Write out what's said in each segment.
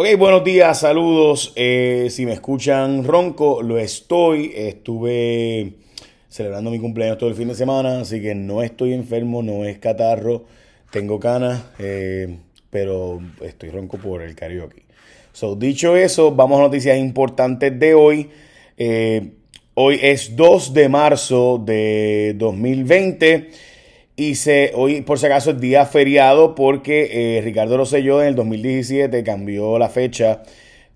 Ok, buenos días, saludos. Eh, si me escuchan ronco, lo estoy. Estuve celebrando mi cumpleaños todo el fin de semana, así que no estoy enfermo, no es catarro, tengo canas, eh, pero estoy ronco por el karaoke. So, dicho eso, vamos a noticias importantes de hoy. Eh, hoy es 2 de marzo de 2020. Y hoy, por si acaso, es día feriado porque eh, Ricardo Rosselló en el 2017 cambió la fecha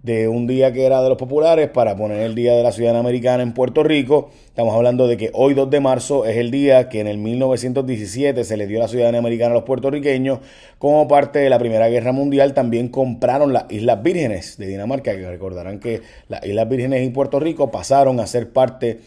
de un día que era de los populares para poner el Día de la Ciudadanía Americana en Puerto Rico. Estamos hablando de que hoy 2 de marzo es el día que en el 1917 se le dio la ciudadanía americana a los puertorriqueños. Como parte de la Primera Guerra Mundial también compraron las Islas Vírgenes de Dinamarca, que recordarán que las Islas Vírgenes y Puerto Rico pasaron a ser parte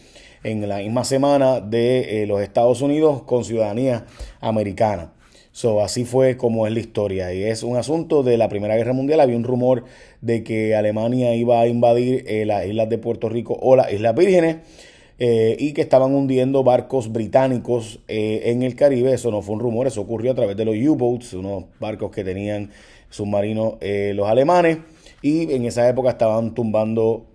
en la misma semana de eh, los Estados Unidos con ciudadanía americana. So, así fue como es la historia. Y es un asunto de la Primera Guerra Mundial. Había un rumor de que Alemania iba a invadir eh, las islas de Puerto Rico o las Islas Vírgenes. Eh, y que estaban hundiendo barcos británicos en el Caribe. Eso no fue un rumor, eso ocurrió a través de los U-Boats, unos barcos que tenían submarinos los alemanes. Y en esa época estaban tumbando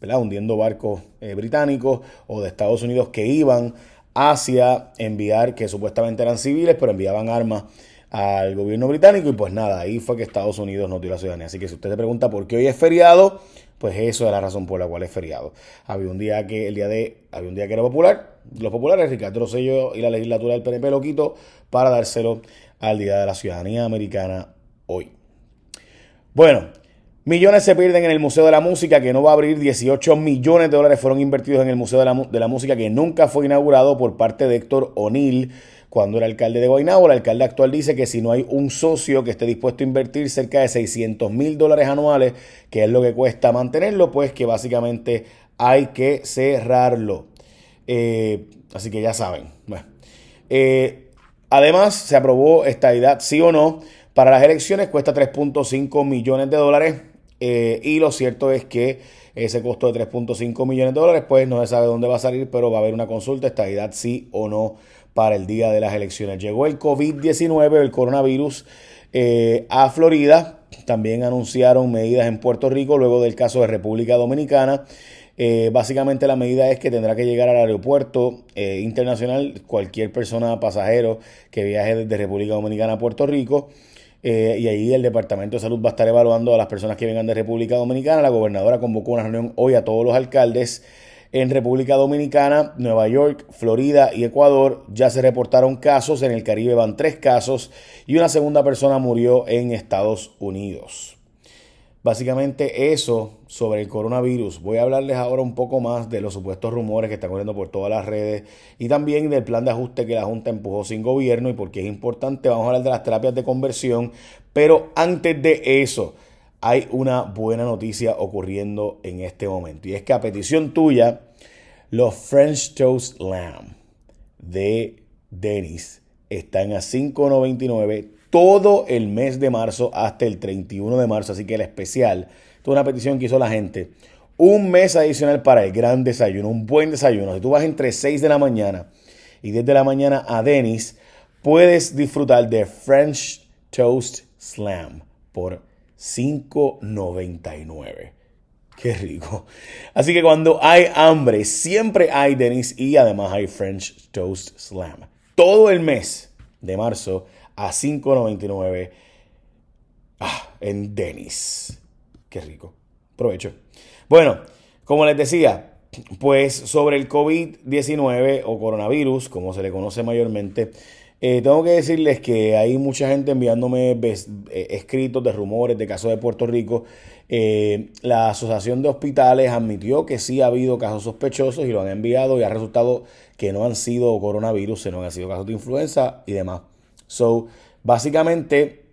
hundiendo barcos eh, británicos o de Estados Unidos que iban hacia enviar, que supuestamente eran civiles, pero enviaban armas al gobierno británico y pues nada, ahí fue que Estados Unidos nos dio la ciudadanía. Así que si usted se pregunta por qué hoy es feriado, pues eso es la razón por la cual es feriado. Había un día que el día de había un día que era popular, los populares Ricardo Rosselló y la legislatura del PNP lo quitó para dárselo al día de la ciudadanía americana hoy. Bueno, Millones se pierden en el Museo de la Música, que no va a abrir. 18 millones de dólares fueron invertidos en el Museo de la, Música, que nunca fue inaugurado por parte de Héctor O'Neill cuando era alcalde de Guaynabo. El alcalde actual dice que si no hay un socio que esté dispuesto a invertir cerca de 600 mil dólares anuales, que es lo que cuesta mantenerlo, pues que básicamente hay que cerrarlo. Eh, así que ya saben. Eh, además, se aprobó esta edad, sí o no. Para las elecciones cuesta 3.5 millones de dólares. Eh, y lo cierto es que ese costo de 3.5 millones de dólares, pues no se sabe dónde va a salir, pero va a haber una consulta, estabilidad sí o no para el día de las elecciones. Llegó el COVID-19, el coronavirus, eh, a Florida. También anunciaron medidas en Puerto Rico luego del caso de República Dominicana. Eh, básicamente la medida es que tendrá que llegar al aeropuerto internacional cualquier persona, pasajero que viaje desde República Dominicana a Puerto Rico. Eh, y ahí el Departamento de Salud va a estar evaluando a las personas que vengan de República Dominicana. La gobernadora convocó una reunión hoy a todos los alcaldes en República Dominicana, Nueva York, Florida y Ecuador. Ya se reportaron casos, en el Caribe van tres casos y una segunda persona murió en Estados Unidos. Básicamente eso sobre el coronavirus. Voy a hablarles ahora un poco más de los supuestos rumores que están corriendo por todas las redes y también del plan de ajuste que la Junta empujó sin gobierno y por qué es importante. Vamos a hablar de las terapias de conversión, pero antes de eso hay una buena noticia ocurriendo en este momento y es que a petición tuya los French Toast Lamb de Dennis están a 5.99 todo el mes de marzo hasta el 31 de marzo. Así que el especial, toda una petición que hizo la gente. Un mes adicional para el gran desayuno, un buen desayuno. Si tú vas entre 6 de la mañana y desde la mañana a Dennis, puedes disfrutar de French Toast Slam por 5.99. Qué rico. Así que cuando hay hambre, siempre hay Dennis y además hay French Toast Slam. Todo el mes de marzo a 5.99 ah, en Denis. Qué rico. Provecho. Bueno, como les decía, pues sobre el COVID-19 o coronavirus, como se le conoce mayormente, eh, tengo que decirles que hay mucha gente enviándome eh, escritos de rumores de casos de Puerto Rico. Eh, la Asociación de Hospitales admitió que sí ha habido casos sospechosos y lo han enviado y ha resultado que no han sido coronavirus, sino que han sido casos de influenza y demás. So, básicamente,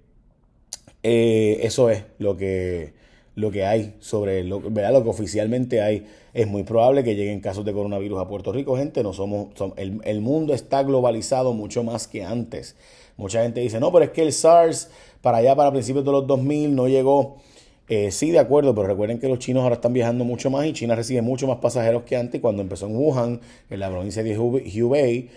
eh, eso es lo que, lo que hay sobre lo, lo que oficialmente hay. Es muy probable que lleguen casos de coronavirus a Puerto Rico, gente. No somos, el, el, mundo está globalizado mucho más que antes. Mucha gente dice, no, pero es que el SARS para allá, para principios de los 2000, no llegó. Eh, sí, de acuerdo, pero recuerden que los chinos ahora están viajando mucho más y China recibe mucho más pasajeros que antes. Cuando empezó en Wuhan, en la provincia de Hubei,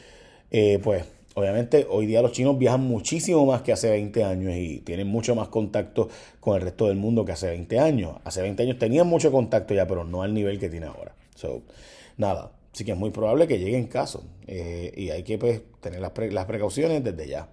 eh, pues obviamente hoy día los chinos viajan muchísimo más que hace 20 años y tienen mucho más contacto con el resto del mundo que hace 20 años. Hace 20 años tenían mucho contacto ya, pero no al nivel que tiene ahora. So, nada, sí que es muy probable que llegue en caso eh, y hay que pues, tener las, las precauciones desde ya.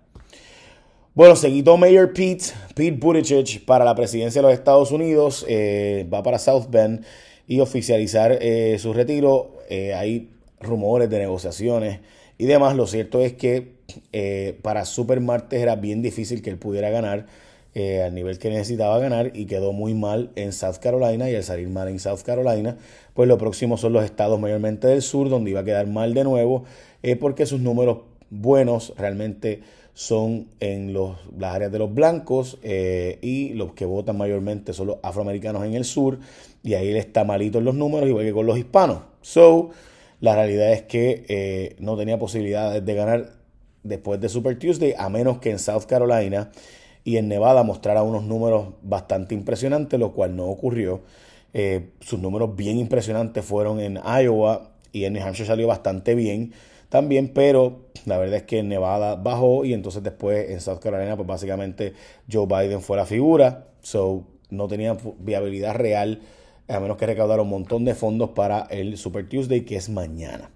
Bueno, seguido Mayor Pete, Pete Buttigieg para la presidencia de los Estados Unidos, eh, va para South Bend y oficializar eh, su retiro. Eh, hay rumores de negociaciones y demás. Lo cierto es que para Super Martes era bien difícil que él pudiera ganar al nivel que necesitaba ganar y quedó muy mal en South Carolina y al salir mal en South Carolina, pues lo próximo son los estados mayormente del sur donde iba a quedar mal de nuevo porque sus números buenos realmente son en los, las áreas de los blancos eh, y los que votan mayormente son los afroamericanos en el sur y ahí él está malito en los números igual que con los hispanos. So, la realidad es que eh, no tenía posibilidades de ganar después de Super Tuesday a menos que en South Carolina y en Nevada mostrara unos números bastante impresionantes, lo cual no ocurrió. Eh, sus números bien impresionantes fueron en Iowa y en New Hampshire salió bastante bien también, pero la verdad es que en Nevada bajó y entonces después en South Carolina, pues básicamente Joe Biden fue la figura, so no tenía viabilidad real, a menos que recaudara un montón de fondos para el Super Tuesday, que es mañana.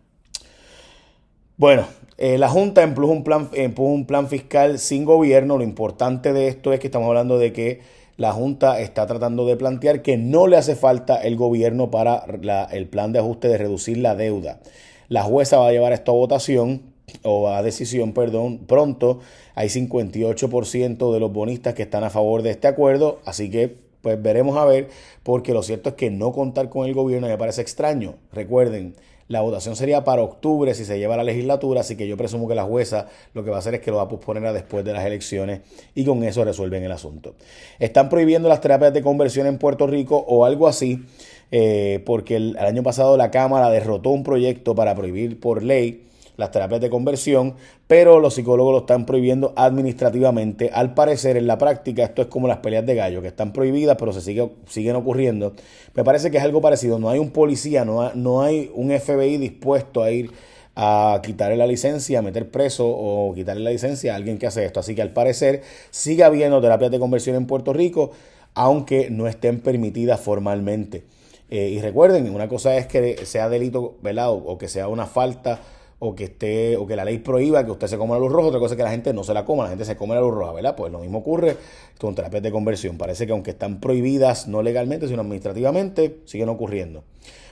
Bueno, eh, la Junta empujó un, plan, un plan fiscal sin gobierno. Lo importante de esto es que estamos hablando de que la Junta está tratando de plantear que no le hace falta el gobierno para el plan de ajuste de reducir la deuda. La jueza va a llevar esto a votación o a decisión, perdón, pronto. Hay 58% de los bonistas que están a favor de este acuerdo, así que pues veremos a ver, porque lo cierto es que no contar con el gobierno me parece extraño. Recuerden, la votación sería para octubre si se lleva a la legislatura, así que yo presumo que la jueza lo que va a hacer es que lo va a posponer a después de las elecciones y con eso resuelven el asunto. Están prohibiendo las terapias de conversión en Puerto Rico o algo así. Eh, porque el, año pasado la Cámara derrotó un proyecto para prohibir por ley las terapias de conversión, pero los psicólogos lo están prohibiendo administrativamente. Al parecer, en la práctica, esto es como las peleas de gallo, que están prohibidas, pero se sigue, siguen ocurriendo. Me parece que es algo parecido. No hay un policía, no, no hay un FBI dispuesto a ir a quitarle la licencia, a meter preso o quitarle la licencia a alguien que hace esto. Así que al parecer sigue habiendo terapias de conversión en Puerto Rico, aunque no estén permitidas formalmente. Eh, y recuerden, una cosa es que sea delito velado o que sea una falta o que esté o que la ley prohíba que usted se coma la luz roja, otra cosa es que la gente no se la coma, la gente se come la luz roja, ¿verdad? Pues lo mismo ocurre con terapias de conversión. Parece que aunque están prohibidas no legalmente, sino administrativamente, siguen ocurriendo.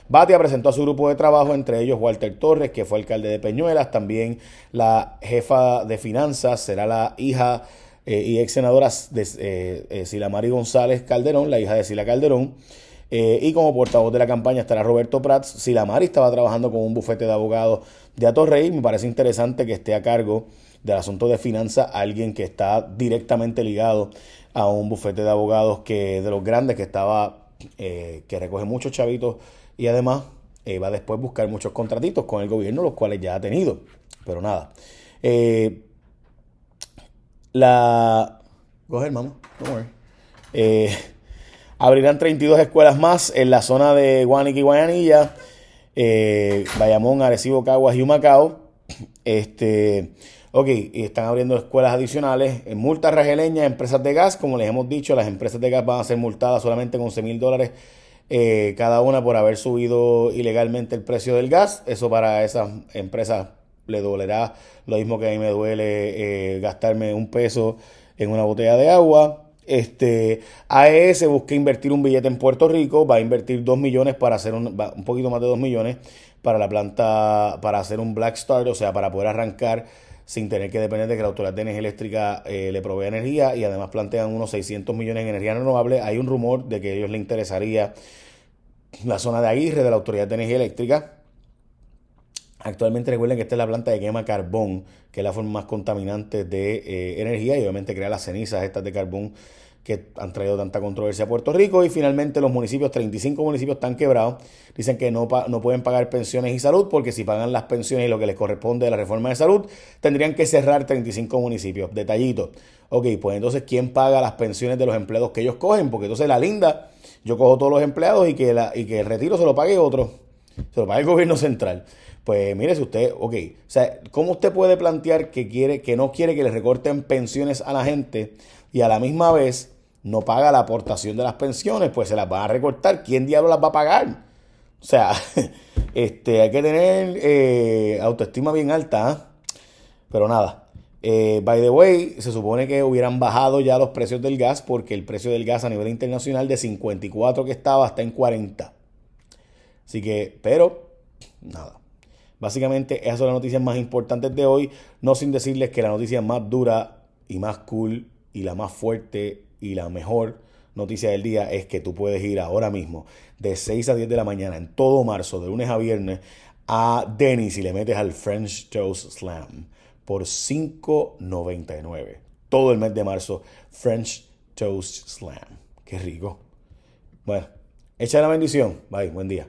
Batia presentó a su grupo de trabajo, entre ellos Walter Torres, que fue alcalde de Peñuelas, también la jefa de finanzas será la hija eh, y ex senadora de eh, eh Silamari González Calderón, la hija de Sila Calderón. Eh, y como portavoz de la campaña estará Roberto Prats. Si la Mari estaba trabajando con un bufete de abogados de Atorrey, me parece interesante que esté a cargo del asunto de finanzas alguien que está directamente ligado a un bufete de abogados que de los grandes que estaba, eh, que recoge muchos chavitos y además eh, va a después buscar muchos contratitos con el gobierno, los cuales ya ha tenido. Pero nada. la. Coger, mamá. Don't worry. Abrirán 32 escuelas más en la zona de Guaniqui y Guayanilla, eh, Bayamón, Arecibo, Caguas y Humacao. Este, ok, y están abriendo escuelas adicionales. En multas regeleñas, empresas de gas, como les hemos dicho, las empresas de gas van a ser multadas solamente con 11 mil dólares eh, cada una por haber subido ilegalmente el precio del gas. Eso para esas empresas le dolerá lo mismo que a mí me duele eh, gastarme un peso en una botella de agua. Este, AES busca invertir un billete en Puerto Rico, va a invertir 2 millones para hacer un, un poquito más de 2 millones para la planta, para hacer un black start, o sea, para poder arrancar sin tener que depender de que la Autoridad de Energía Eléctrica eh, le provea energía y además plantean unos 600 millones en energía renovable. Hay un rumor de que a ellos les interesaría la zona de Aguirre de la Autoridad de Energía Eléctrica. Actualmente recuerden que esta es la planta de quema carbón, que es la forma más contaminante de eh, energía y obviamente crea las cenizas estas de carbón que han traído tanta controversia a Puerto Rico. Y finalmente los municipios, 35 municipios están quebrados. Dicen que no, no pueden pagar pensiones y salud porque si pagan las pensiones y lo que les corresponde de la reforma de salud, tendrían que cerrar 35 municipios. Detallito. Ok, pues entonces, ¿quién paga las pensiones de los empleados que ellos cogen? Porque entonces la linda, yo cojo todos los empleados y que, la, y que el retiro se lo pague otro. Se lo paga el gobierno central. Pues mire, si usted, ok, o sea, ¿cómo usted puede plantear que quiere, que no quiere que le recorten pensiones a la gente y a la misma vez no paga la aportación de las pensiones? Pues se las va a recortar. ¿Quién diablo las va a pagar? O sea, este, hay que tener eh, autoestima bien alta. ¿ah? Pero nada. Eh, by the way, se supone que hubieran bajado ya los precios del gas porque el precio del gas a nivel internacional de 54 que estaba está en 40. Así que, pero, nada. Básicamente, esas son las noticias más importantes de hoy. No sin decirles que la noticia más dura y más cool y la más fuerte y la mejor noticia del día es que tú puedes ir ahora mismo de 6 a 10 de la mañana en todo marzo, de lunes a viernes, a Dennis y le metes al French Toast Slam por 5.99. Todo el mes de marzo, French Toast Slam. Qué rico. Bueno, echa la bendición. Bye, buen día.